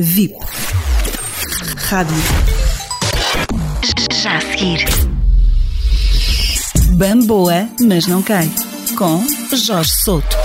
VIP. Rádio. Já a seguir. Bamboa, mas não cai. Com Jorge Souto.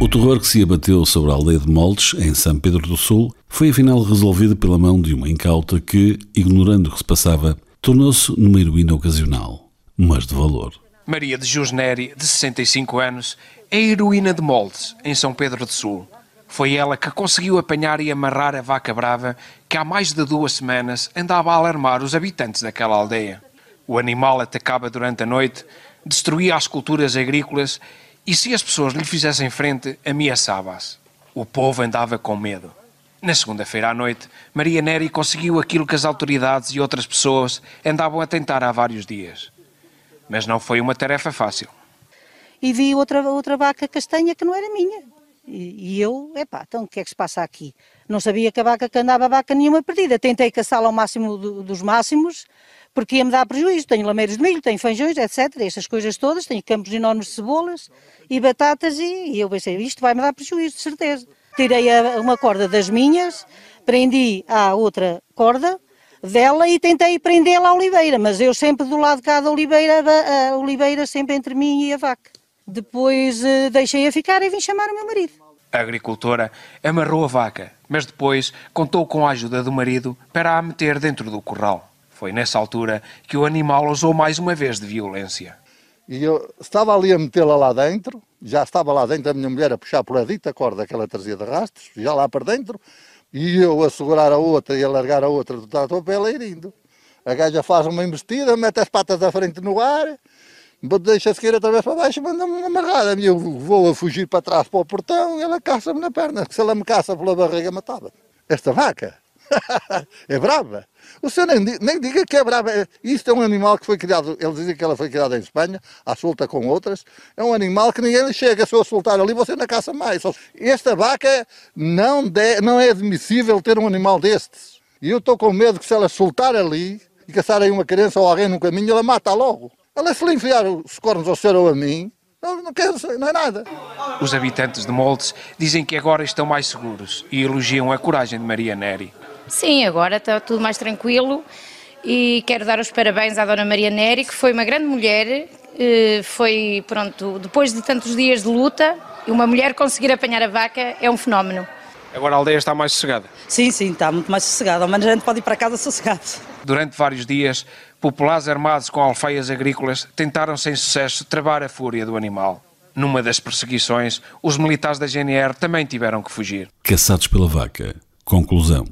O terror que se abateu sobre a aldeia de Moldes, em São Pedro do Sul, foi afinal resolvido pela mão de uma incauta que, ignorando o que se passava, tornou-se numa heroína ocasional, mas de valor. Maria de Jusneri, de 65 anos, é heroína de Moldes, em São Pedro do Sul. Foi ela que conseguiu apanhar e amarrar a vaca brava que há mais de duas semanas andava a alarmar os habitantes daquela aldeia. O animal atacava durante a noite, destruía as culturas agrícolas e, se as pessoas lhe fizessem frente, ameaçava-as. O povo andava com medo. Na segunda-feira à noite, Maria Neri conseguiu aquilo que as autoridades e outras pessoas andavam a tentar há vários dias. Mas não foi uma tarefa fácil. E vi outra, outra vaca castanha que não era minha. E, e eu, epá, então o que é que se passa aqui? Não sabia que a vaca que andava, vaca nenhuma perdida. Tentei caçá-la ao máximo do, dos máximos, porque ia-me dar prejuízo. Tenho lameiros de milho, tenho feijões, etc. Essas coisas todas. Tenho campos enormes de cebolas e batatas. E, e eu pensei, isto vai-me dar prejuízo, de certeza. Tirei a, uma corda das minhas, prendi à outra corda dela e tentei prendê-la à oliveira. Mas eu sempre do lado de cá da oliveira, a oliveira sempre entre mim e a vaca. Depois uh, deixei-a ficar e vim chamar o meu marido. A agricultora amarrou a vaca, mas depois contou com a ajuda do marido para a meter dentro do curral. Foi nessa altura que o animal usou mais uma vez de violência. E eu estava ali a metê-la lá dentro, já estava lá dentro a minha mulher a puxar por a dita corda que ela trazia de rastros, já lá para dentro, e eu a segurar a outra e a largar a outra do trator para ela ir indo. A gaja faz uma investida, mete as patas da frente no ar, deixa-se cair outra vez para baixo e manda-me amarrar. Eu vou a fugir para trás para o portão e ela caça-me na perna. Se ela me caça pela barriga, matava. Esta vaca é brava. O senhor nem, nem diga que é brava. Isto é um animal que foi criado, eles dizem que ela foi criada em Espanha, à solta com outras. É um animal que ninguém lhe chega. Se eu soltar ali, você não caça mais. Esta vaca não, de, não é admissível ter um animal destes. E eu estou com medo que se ela soltar ali e caçar aí uma criança ou alguém no caminho, ela mata logo. Ela se lhe enfiar os cornos ao senhor ou a mim, não, não, quero, não é nada. Os habitantes de Moldes dizem que agora estão mais seguros e elogiam a coragem de Maria Neri. Sim, agora está tudo mais tranquilo e quero dar os parabéns à Dona Maria Neri, que foi uma grande mulher, eh, foi, pronto, depois de tantos dias de luta, uma mulher conseguir apanhar a vaca é um fenómeno. Agora a aldeia está mais sossegada? Sim, sim, está muito mais sossegada, ao menos a gente pode ir para casa sossegado. Durante vários dias, populares armados com alfaias agrícolas tentaram sem sucesso travar a fúria do animal. Numa das perseguições, os militares da GNR também tiveram que fugir. Caçados pela vaca. Conclusão.